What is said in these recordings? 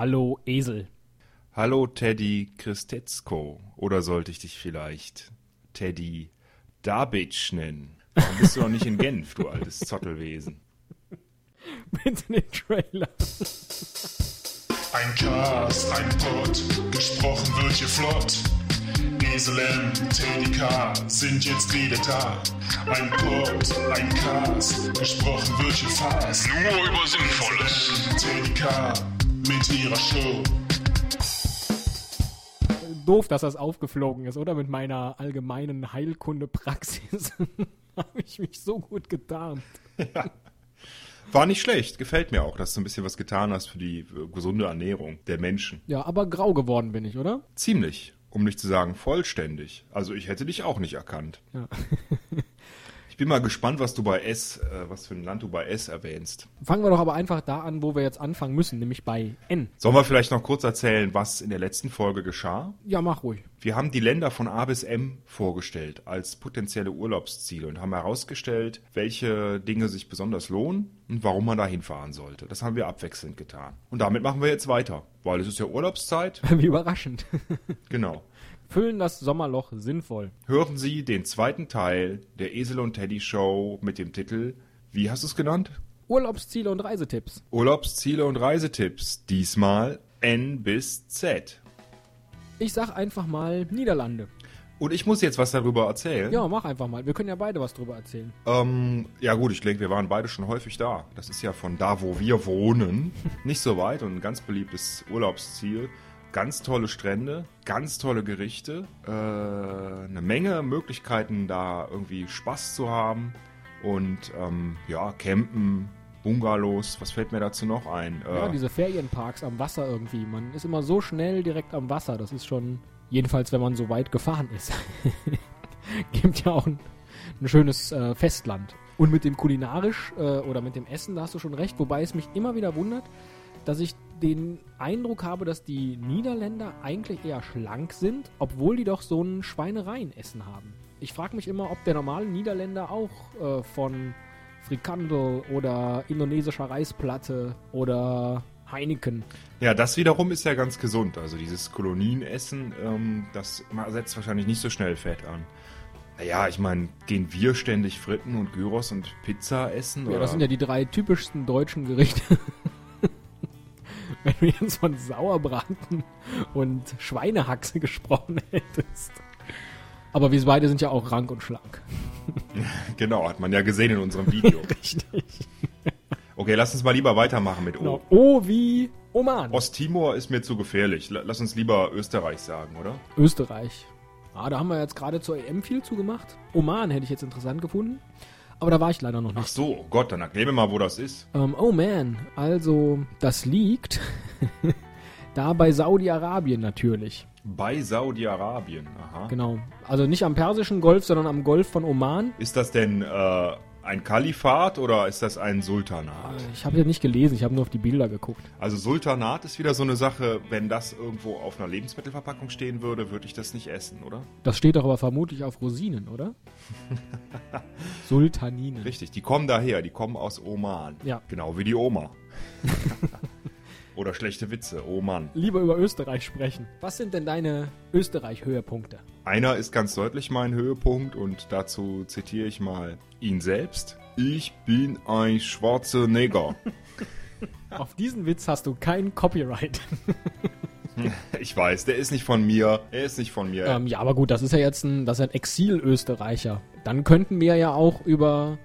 Hallo Esel. Hallo Teddy Christetzko. Oder sollte ich dich vielleicht Teddy Dabitsch nennen? Warum bist du noch nicht in Genf, du altes Zottelwesen? Bitte den Trailer. Ein Cast, ein Pod, gesprochen wird hier flott. Esel M, Teddy K sind jetzt wieder da. Ein Pod, ein Cast, gesprochen wird hier fast. Nur über Sinnvolles. Teddy K mit ihrer Show. Doof, dass das aufgeflogen ist, oder? Mit meiner allgemeinen Heilkunde-Praxis habe ich mich so gut getarnt. War nicht schlecht, gefällt mir auch, dass du ein bisschen was getan hast für die äh, gesunde Ernährung der Menschen. Ja, aber grau geworden bin ich, oder? Ziemlich, um nicht zu sagen vollständig. Also ich hätte dich auch nicht erkannt. Ja. Ich bin mal gespannt, was du bei S, äh, was für ein Land du bei S erwähnst. Fangen wir doch aber einfach da an, wo wir jetzt anfangen müssen, nämlich bei N. Sollen wir vielleicht noch kurz erzählen, was in der letzten Folge geschah? Ja, mach ruhig. Wir haben die Länder von A bis M vorgestellt als potenzielle Urlaubsziele und haben herausgestellt, welche Dinge sich besonders lohnen und warum man da hinfahren sollte. Das haben wir abwechselnd getan. Und damit machen wir jetzt weiter, weil es ist ja Urlaubszeit. Wie überraschend. Genau. Füllen das Sommerloch sinnvoll. Hören Sie den zweiten Teil der Esel und Teddy Show mit dem Titel, wie hast du es genannt? Urlaubsziele und Reisetipps. Urlaubsziele und Reisetipps. Diesmal N bis Z. Ich sag einfach mal Niederlande. Und ich muss jetzt was darüber erzählen. Ja, mach einfach mal. Wir können ja beide was drüber erzählen. Ähm, ja gut, ich denke, wir waren beide schon häufig da. Das ist ja von da, wo wir wohnen, nicht so weit und ein ganz beliebtes Urlaubsziel. Ganz tolle Strände, ganz tolle Gerichte, äh, eine Menge Möglichkeiten, da irgendwie Spaß zu haben und ähm, ja, campen, Bungalows, was fällt mir dazu noch ein? Äh, Ja, diese Ferienparks am Wasser irgendwie. Man ist immer so schnell direkt am Wasser. Das ist schon, jedenfalls wenn man so weit gefahren ist. Gibt ja auch ein, ein schönes äh, Festland. Und mit dem kulinarisch äh, oder mit dem Essen, da hast du schon recht. Wobei es mich immer wieder wundert, dass ich den Eindruck habe, dass die Niederländer eigentlich eher schlank sind, obwohl die doch so ein Schweinereienessen haben. Ich frage mich immer, ob der normale Niederländer auch äh, von Frikandel oder indonesischer Reisplatte oder Heineken. Ja, das wiederum ist ja ganz gesund. Also dieses Kolonienessen, ähm, das setzt wahrscheinlich nicht so schnell Fett an. Naja, ich meine, gehen wir ständig Fritten und Gyros und Pizza essen? Ja, oder? das sind ja die drei typischsten deutschen Gerichte. Wenn du jetzt von Sauerbraten und Schweinehaxe gesprochen hättest. Aber wir beide sind ja auch rank und schlank. Genau, hat man ja gesehen in unserem Video. Richtig. Okay, lass uns mal lieber weitermachen mit O. Genau. O wie Oman. Osttimor ist mir zu gefährlich. La- Lass uns lieber Österreich sagen, oder? Österreich. Ah, da haben wir jetzt gerade zur EM viel zugemacht. Oman hätte ich jetzt interessant gefunden. Aber da war ich leider noch Ach nicht. so, oh Gott, dann erklär mir mal, wo das ist. Ähm, oh man, also das liegt da bei Saudi-Arabien natürlich. Bei Saudi-Arabien, aha. Genau. Also nicht am Persischen Golf, sondern am Golf von Oman. Ist das denn äh, ein Kalifat oder ist das ein Sultanat? Ich habe ja nicht gelesen, ich habe nur auf die Bilder geguckt. Also Sultanat ist wieder so eine Sache, wenn das irgendwo auf einer Lebensmittelverpackung stehen würde, würde ich das nicht essen, oder? Das steht doch aber vermutlich auf Rosinen, oder? Sultaninen. Richtig, die kommen daher, die kommen aus Oman. Ja. Genau wie die Oma. oder schlechte Witze, oh Mann. Lieber über Österreich sprechen. Was sind denn deine Österreich-Höhepunkte? Einer ist ganz deutlich mein Höhepunkt und dazu zitiere ich mal ihn selbst. Ich bin ein schwarzer Neger. Auf diesen Witz hast du kein Copyright. Ich weiß, der ist nicht von mir. Er ist nicht von mir. ähm, ja, aber gut, das ist ja jetzt ein, das ist ein Exil-Österreicher. Dann könnten wir ja auch über.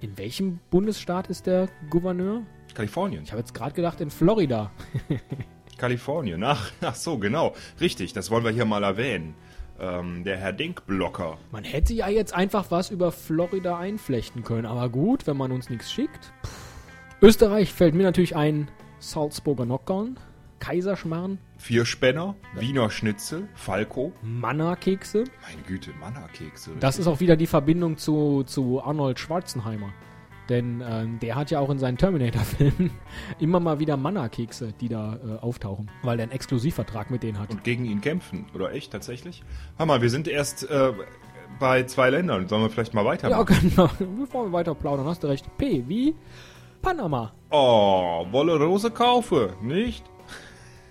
In welchem Bundesstaat ist der Gouverneur? Kalifornien. Ich habe jetzt gerade gedacht, in Florida. Kalifornien. Ach, ach so, genau. Richtig, das wollen wir hier mal erwähnen. Ähm, der Herr Dinkblocker. Man hätte ja jetzt einfach was über Florida einflechten können, aber gut, wenn man uns nichts schickt. Pff. Österreich fällt mir natürlich ein Salzburger Nockern, Kaiserschmarrn, Vierspänner, Wiener Schnitzel, Falco. Manna-Kekse. Meine Güte, Manna-Kekse. Das ist auch wieder die Verbindung zu, zu Arnold Schwarzenheimer. Denn ähm, der hat ja auch in seinen Terminator-Filmen immer mal wieder Manna-Kekse, die da äh, auftauchen, weil er einen Exklusivvertrag mit denen hat. Und gegen ihn kämpfen. Oder echt, tatsächlich? Mal, wir sind erst äh, bei zwei Ländern. Sollen wir vielleicht mal Ja, weitermachen? genau. Bevor wir weiter plaudern, hast du recht. P wie Panama. Oh, wolle Rose kaufe, nicht?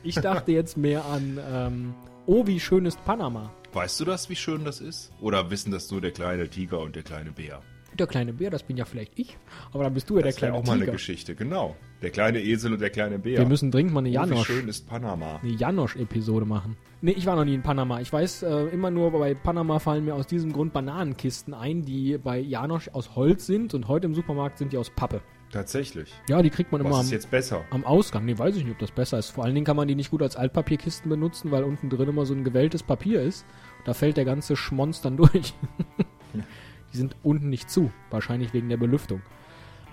Ich dachte jetzt mehr an, ähm, oh, wie schön ist Panama. Weißt du das, wie schön das ist? Oder wissen das nur der kleine Tiger und der kleine Bär? Der kleine Bär, das bin ja vielleicht ich, aber dann bist du ja der Das wäre kleine auch mal eine. Geschichte, genau. Der kleine Esel und der kleine Bär. Wir müssen dringend mal eine oh, wie Janosch, schön ist Panama. eine Janosch-Episode machen. Nee, ich war noch nie in Panama. Ich weiß, äh, immer nur bei Panama fallen mir aus diesem Grund Bananenkisten ein, die bei Janosch aus Holz sind und heute im Supermarkt sind die aus Pappe. Tatsächlich. Ja, die kriegt man immer Was am, ist jetzt besser? am Ausgang. Nee, weiß ich nicht, ob das besser ist. Vor allen Dingen kann man die nicht gut als Altpapierkisten benutzen, weil unten drin immer so ein gewelltes Papier ist. Da fällt der ganze Schmonz dann durch. die sind unten nicht zu. Wahrscheinlich wegen der Belüftung.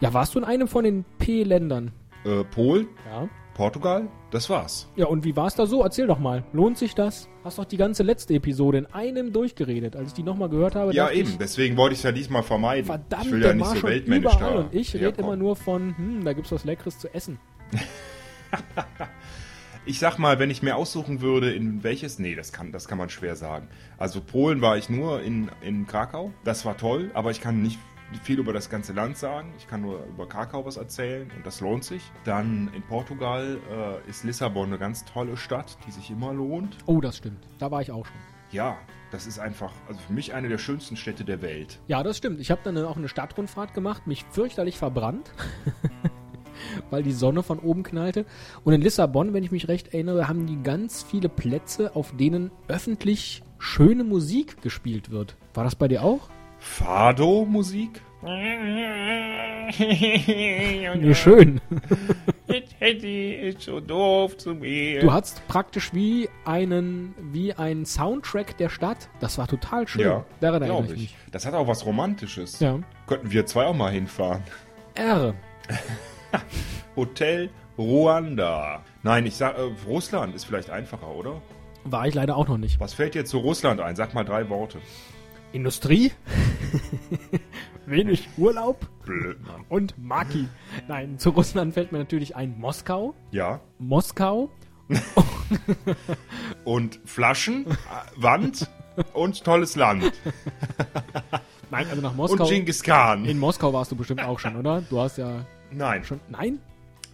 Ja, warst du in einem von den P-Ländern? Äh, Polen? Ja. Portugal? Das war's. Ja, und wie war's da so? Erzähl doch mal. Lohnt sich das? Hast doch die ganze letzte Episode in einem durchgeredet. Als ich die nochmal gehört habe, Ja, eben. ich, Deswegen wollte ich es ja diesmal vermeiden. verdammt, ich will ja nicht so weltmännisch überall da. und ich rede immer nur von, hm, da gibt's was Leckeres zu essen. Ich sag mal, wenn ich mir aussuchen würde, in welches. Nee, das kann, das kann man schwer sagen. Also Polen war ich nur in, in Krakau. Das war toll, aber ich kann nicht viel über das ganze Land sagen. Ich kann nur über Krakau was erzählen und das lohnt sich. Dann in Portugal äh, ist Lissabon eine ganz tolle Stadt, die sich immer lohnt. Oh, das stimmt. Da war ich auch schon. Ja, das ist einfach, also für mich eine der schönsten Städte der Welt. Ja, das stimmt. Ich habe dann auch eine Stadtrundfahrt gemacht, mich fürchterlich verbrannt, weil die Sonne von oben knallte. Und in Lissabon, wenn ich mich recht erinnere, haben die ganz viele Plätze, auf denen öffentlich schöne Musik gespielt wird. War das bei dir auch? Fado-Musik? Nee, schön. Teddy ist so doof zu mir. Du hattest praktisch wie einen, wie einen Soundtrack der Stadt. Das war total schön. Ja, Daran erinnere glaube ich ich. mich. Das hat auch was Romantisches. Ja. Könnten wir zwei auch mal hinfahren. R. Hotel Ruanda. Nein, ich sag, äh, Russland ist vielleicht einfacher, oder? War ich leider auch noch nicht. Was fällt dir zu Russland ein? Sag mal drei Worte. Industrie, wenig Urlaub Blöd, Mann. und Maki. Nein, zu Russland fällt mir natürlich ein Moskau. Ja. Moskau. Und Flaschen, Wand und tolles Land. Nein, also nach Und Moskau. Genghis Khan. In Moskau warst du bestimmt auch schon, oder? Du hast ja Nein, schon. Nein?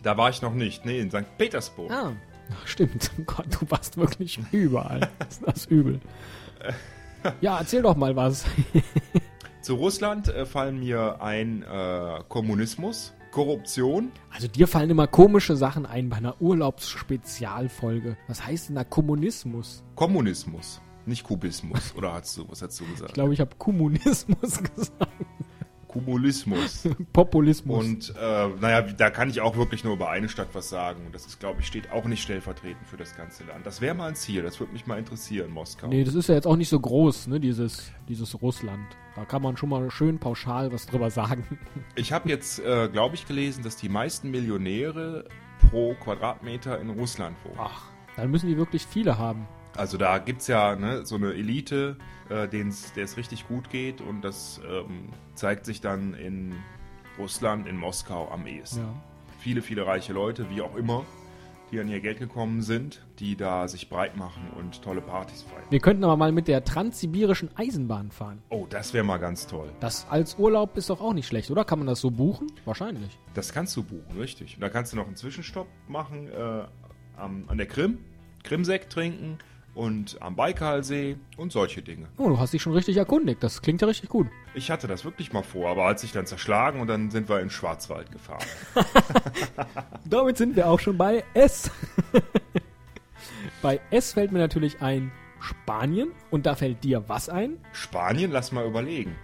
da war ich noch nicht. Nee, in St. Petersburg. Ah. Ach, stimmt. Oh Gott, du warst wirklich überall. Das ist das übel. Ja, erzähl doch mal was. Zu Russland äh, fallen mir ein äh, Kommunismus, Korruption. Also dir fallen immer komische Sachen ein bei einer Urlaubsspezialfolge. Was heißt denn da Kommunismus? Kommunismus, nicht Kubismus. Oder hast du, was hast du Ich gesagt? glaube, ich habe Kommunismus gesagt. Kumulismus. Populismus. Und äh, naja, da kann ich auch wirklich nur über eine Stadt was sagen. Und das ist, glaube ich, steht auch nicht stellvertretend für das ganze Land. Das wäre mal ein Ziel, das würde mich mal interessieren, Moskau. Nee, das ist ja jetzt auch nicht so groß, ne, dieses, dieses Russland. Da kann man schon mal schön pauschal was drüber sagen. Ich habe jetzt, äh, glaube ich, gelesen, dass die meisten Millionäre pro Quadratmeter in Russland wohnen. Ach, dann müssen die wirklich viele haben. Also da gibt's ja ne, so eine Elite, äh, der es richtig gut geht und das ähm, zeigt sich dann in Russland, in Moskau am ehesten. Ja. Viele, viele reiche Leute, wie auch immer, die an ihr Geld gekommen sind, die da sich breit machen und tolle Partys feiern. Wir könnten aber mal mit der transsibirischen Eisenbahn fahren. Oh, das wäre mal ganz toll. Das als Urlaub ist doch auch nicht schlecht, oder? Kann man das so buchen? Wahrscheinlich. Das kannst du buchen, richtig. Und da kannst du noch einen Zwischenstopp machen äh, am, an der Krim, Krimsekt trinken und am Baikalsee und solche Dinge. Oh, du hast dich schon richtig erkundigt. Das klingt ja richtig gut. Ich hatte das wirklich mal vor, aber als sich dann zerschlagen und dann sind wir in Schwarzwald gefahren. Damit sind wir auch schon bei S. bei S fällt mir natürlich ein Spanien. Und da fällt dir was ein? Spanien, lass mal überlegen.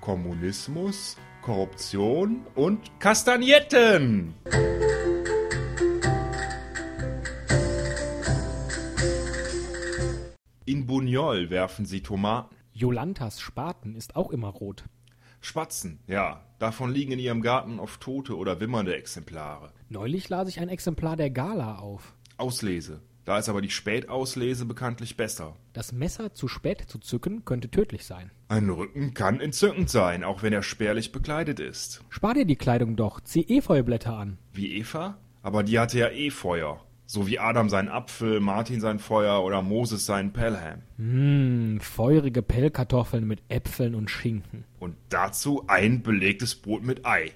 Kommunismus, Korruption und Kastagnetten. Buñol werfen sie Tomaten. Jolantas Spaten ist auch immer rot. Spatzen, ja. Davon liegen in ihrem Garten oft tote oder wimmernde Exemplare. Neulich las ich ein Exemplar der Gala auf. Auslese. Da ist aber die Spätauslese bekanntlich besser. Das Messer zu spät zu zücken könnte tödlich sein. Ein Rücken kann entzückend sein, auch wenn er spärlich bekleidet ist. Spar dir die Kleidung doch, zieh Efeublätter an. Wie Eva? Aber die hatte ja eh Feuer. So wie Adam seinen Apfel, Martin sein Feuer oder Moses seinen Pelham. Mmm, feurige Pellkartoffeln mit Äpfeln und Schinken. Und dazu ein belegtes Brot mit Ei.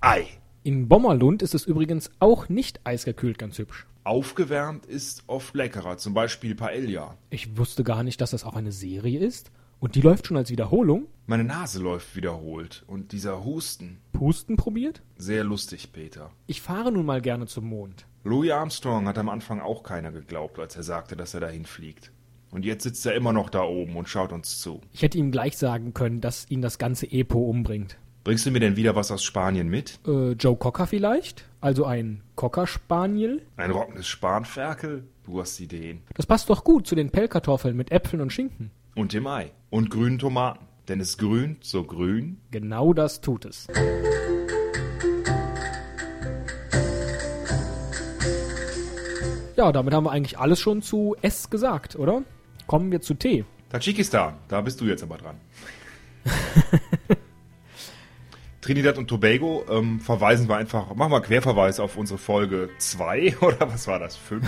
Ei. In Bommerlund ist es übrigens auch nicht eisgekühlt ganz hübsch. Aufgewärmt ist oft leckerer, zum Beispiel Paella. Ich wusste gar nicht, dass das auch eine Serie ist. Und die läuft schon als Wiederholung. Meine Nase läuft wiederholt und dieser Husten. Pusten probiert? Sehr lustig, Peter. Ich fahre nun mal gerne zum Mond. Louis Armstrong hat am Anfang auch keiner geglaubt, als er sagte, dass er dahin fliegt. Und jetzt sitzt er immer noch da oben und schaut uns zu. Ich hätte ihm gleich sagen können, dass ihn das ganze Epo umbringt. Bringst du mir denn wieder was aus Spanien mit? Äh, Joe Cocker vielleicht? Also ein Cocker-Spaniel? Ein rockendes Spanferkel? Du hast Ideen. Das passt doch gut zu den Pellkartoffeln mit Äpfeln und Schinken. Und dem Ei. Und grünen Tomaten. Denn es grünt so grün. Genau das tut es. Ja, damit haben wir eigentlich alles schon zu S gesagt, oder? Kommen wir zu T. Tadschikistan, da bist du jetzt aber dran. Trinidad und Tobago ähm, verweisen wir einfach, machen wir Querverweis auf unsere Folge 2 oder was war das? 5?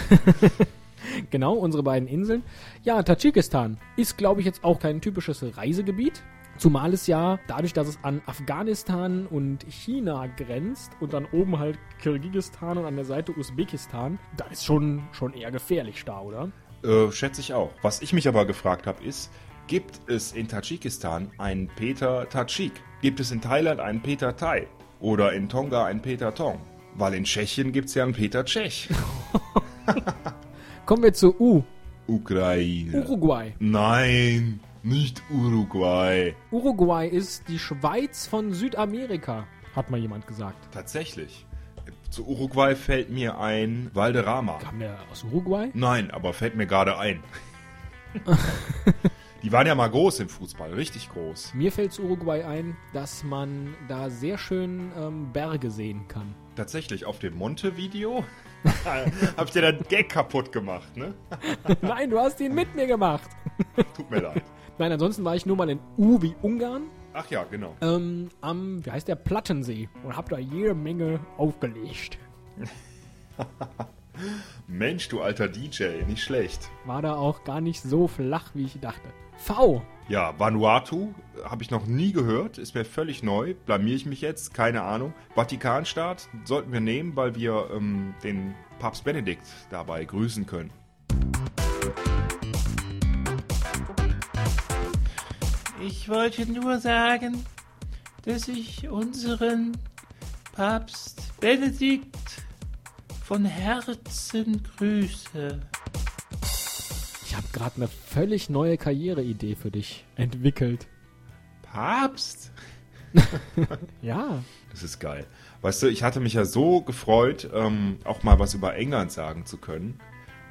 Genau, unsere beiden Inseln. Ja, Tadschikistan ist, glaube ich, jetzt auch kein typisches Reisegebiet. Zumal es ja, dadurch, dass es an Afghanistan und China grenzt und dann oben halt Kirgisistan und an der Seite Usbekistan, da ist schon, schon eher gefährlich da, oder? Äh, schätze ich auch. Was ich mich aber gefragt habe, ist, gibt es in Tadschikistan einen Peter Tadschik? Gibt es in Thailand einen Peter Thai? Oder in Tonga einen Peter Tong? Weil in Tschechien gibt es ja einen Peter Tschech. Kommen wir zu U. Ukraine. Uruguay. Nein, nicht Uruguay. Uruguay ist die Schweiz von Südamerika, hat mal jemand gesagt. Tatsächlich. Zu Uruguay fällt mir ein Valderrama. Kam der aus Uruguay? Nein, aber fällt mir gerade ein. Die waren ja mal groß im Fußball, richtig groß. Mir fällt zu Uruguay ein, dass man da sehr schön ähm, Berge sehen kann. Tatsächlich, auf dem Monte-Video hab ich dir den Gag kaputt gemacht, ne? Nein, du hast ihn mit mir gemacht. Tut mir leid. Nein, ansonsten war ich nur mal in U wie Ungarn, Ach ja, genau. ähm, am, wie heißt der, Plattensee und hab da jede Menge aufgelegt. Mensch, du alter DJ, nicht schlecht. War da auch gar nicht so flach, wie ich dachte. V. Ja, Vanuatu habe ich noch nie gehört, ist mir völlig neu. Blamier ich mich jetzt? Keine Ahnung. Vatikanstaat sollten wir nehmen, weil wir ähm, den Papst Benedikt dabei grüßen können. Ich wollte nur sagen, dass ich unseren Papst Benedikt von Herzen grüße. Ich habe gerade eine völlig neue Karriereidee für dich entwickelt. Papst? Ja. Das ist geil. Weißt du, ich hatte mich ja so gefreut, ähm, auch mal was über England sagen zu können.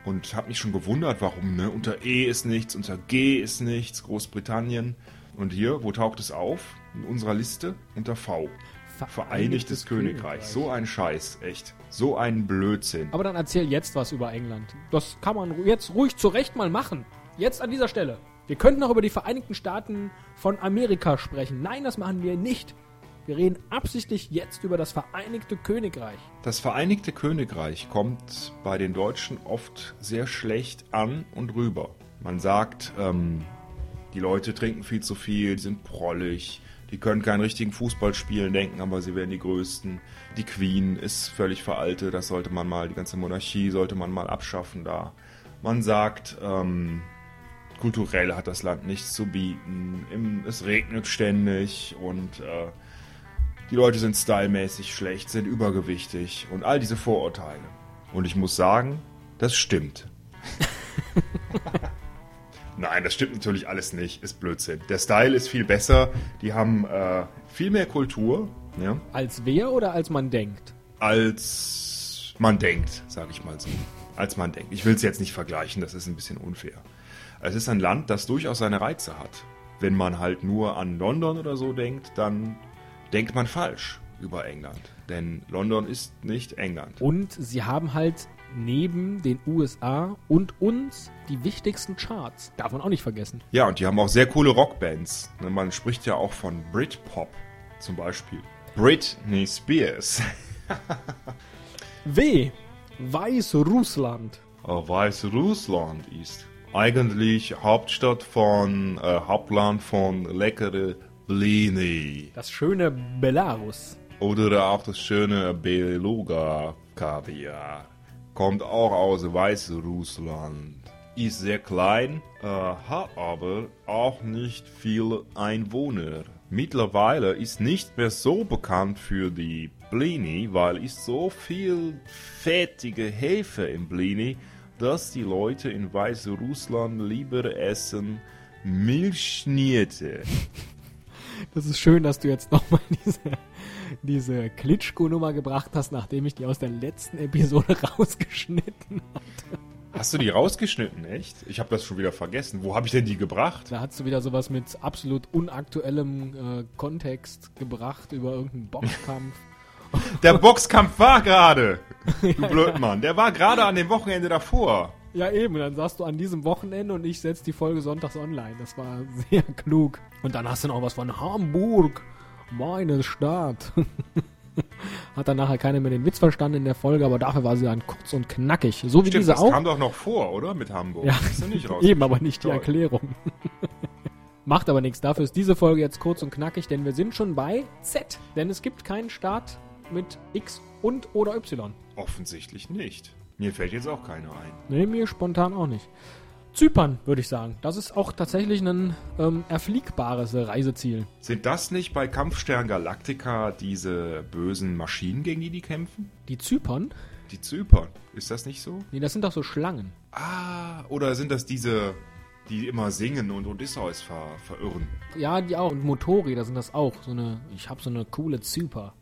Und habe mich schon gewundert, warum, ne? Unter E ist nichts, unter G ist nichts, Großbritannien. Und hier, wo taucht es auf? In unserer Liste? Unter V. Vereinigtes Königreich. So ein Scheiß, echt. So ein Blödsinn. Aber dann erzähl jetzt was über England. Das kann man jetzt ruhig zurecht mal machen. Jetzt an dieser Stelle. Wir könnten auch über die Vereinigten Staaten von Amerika sprechen. Nein, das machen wir nicht. Wir reden absichtlich jetzt über das Vereinigte Königreich. Das Vereinigte Königreich kommt bei den Deutschen oft sehr schlecht an und rüber. Man sagt, ähm, die Leute trinken viel zu viel, die sind prollig, die können keinen richtigen Fußball spielen, denken aber, sie wären die Größten. Die Queen ist völlig veraltet, das sollte man mal, die ganze Monarchie sollte man mal abschaffen da. Man sagt, ähm, kulturell hat das Land nichts zu bieten, im, es regnet ständig und äh, die Leute sind stylmäßig schlecht, sind übergewichtig und all diese Vorurteile. Und ich muss sagen, das stimmt. Nein, das stimmt natürlich alles nicht, ist Blödsinn. Der Style ist viel besser, die haben äh, viel mehr Kultur, ja, Als wer oder als man denkt? als man denkt, sage ich mal so. Als man denkt. Ich will es jetzt nicht vergleichen, das ist ein bisschen unfair. Es ist ein Land, das durchaus seine Reize hat. Wenn man halt nur an London oder so denkt, dann denkt man falsch über England. Denn London ist nicht England. Und sie haben halt neben den USA und uns die wichtigsten Charts. Darf man auch nicht vergessen. Ja, und die haben auch sehr coole Rockbands. Ne, Man spricht ja auch von Britpop zum Beispiel. Britney Spears. W. Weißrussland. Weißrussland ist eigentlich Hauptstadt von, äh, Hauptland von leckere Blini. Das schöne Belarus. Oder auch das schöne Beluga Kaviar. Kommt auch aus Weißrussland. Ist sehr klein, äh, hat aber auch nicht viele Einwohner. Mittlerweile ist nicht mehr so bekannt für die Blini, weil ist so viel fettige Hefe im Blini, dass die Leute in Weißrussland lieber essen Milchschnitte. Das ist schön, dass du jetzt nochmal diese, diese Klitschko-Nummer gebracht hast, nachdem ich die aus der letzten Episode rausgeschnitten habe. Hast du die rausgeschnitten, echt? Ich habe das schon wieder vergessen. Wo habe ich denn die gebracht? Da hast du wieder sowas mit absolut unaktuellem äh, Kontext gebracht über irgendeinen Boxkampf. Der Boxkampf war gerade. Du Blödmann. Der war gerade an dem Wochenende davor. Ja, eben. Dann sagst du an diesem Wochenende und ich setze die Folge sonntags online. Das war sehr klug. Und dann hast du noch was von Hamburg. Meine Stadt. Hat dann nachher keiner mehr den Witz verstanden in der Folge, aber dafür war sie dann kurz und knackig. So wie Stimmt, diese das auch. kam doch noch vor, oder? Mit Hamburg. Ja, eben, aber nicht die. Erklärung. Macht aber nichts. Dafür ist diese Folge jetzt kurz und knackig, denn wir sind schon bei Z. Denn es gibt keinen Start mit X und oder Y. Offensichtlich nicht. Mir fällt jetzt auch keiner ein. Nee, mir spontan auch nicht. Zypern, würde ich sagen. Das ist auch tatsächlich ein ähm, erfliegbares Reiseziel. Sind das nicht bei Kampfstern Galactica diese bösen Maschinen, gegen die die kämpfen? Die Zypern? Die Zypern. Ist das nicht so? Nee, das sind doch so Schlangen. Ah, oder sind das diese, die immer singen und Odysseus ver verirren? Ja, die auch. Und Motori, da sind das auch. So eine, ich habe so eine coole Zyper.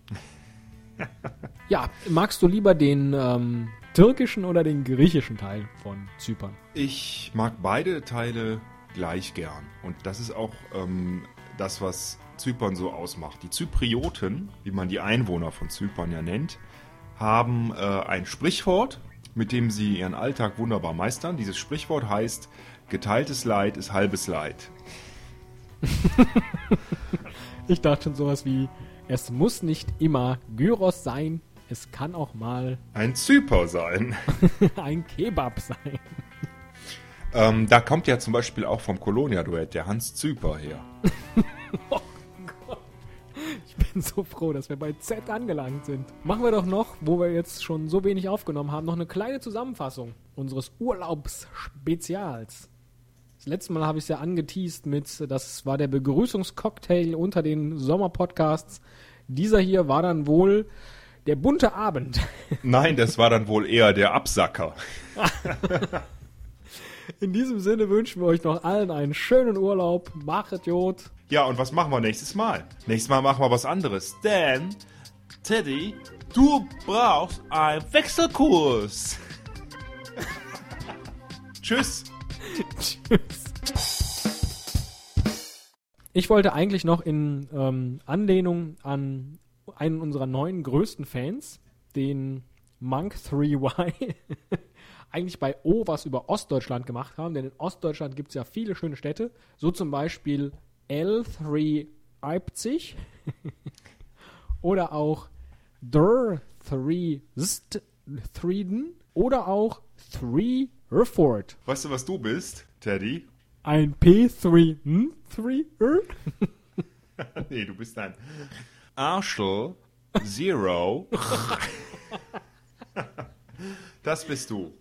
ja, magst du lieber den ähm, türkischen oder den griechischen Teil von Zypern? Ich mag beide Teile gleich gern. Und das ist auch ähm, das, was Zypern so ausmacht. Die Zyprioten, wie man die Einwohner von Zypern ja nennt, haben äh, ein Sprichwort, mit dem sie ihren Alltag wunderbar meistern. Dieses Sprichwort heißt, geteiltes Leid ist halbes Leid. Ich dachte schon sowas wie, es muss nicht immer Gyros sein, es kann auch mal Ein Zyper sein. ein Kebab sein. ähm, da kommt ja zum Beispiel auch vom Kolonia-Duett der Hans Zyper her. Ich bin so froh, dass wir bei Z angelangt sind. Machen wir doch noch, wo wir jetzt schon so wenig aufgenommen haben, noch eine kleine Zusammenfassung unseres Urlaubsspezials. Das letzte Mal habe ich es ja angeteased mit, das war der Begrüßungscocktail unter den Sommerpodcasts. Dieser hier war dann wohl der bunte Abend. Nein, das war dann wohl eher der Absacker. In diesem Sinne wünschen wir euch noch allen einen schönen Urlaub. Machet Jod. Ja, und was machen wir nächstes Mal? Nächstes Mal machen wir was anderes. Denn, Teddy, du brauchst einen Wechselkurs. Tschüss. Ich wollte eigentlich noch in ähm, Anlehnung an einen unserer neuen größten Fans, den Monk 3Y, eigentlich bei O was über Ostdeutschland gemacht haben, denn in Ostdeutschland gibt es ja viele schöne Städte, so zum Beispiel L3 Leipzig oder auch Der 3 Striden oder auch 3 Herford. Weißt du, was du bist, Teddy? Ein P3 hm? 3 nee, du bist ein Arschel Zero. das bist du.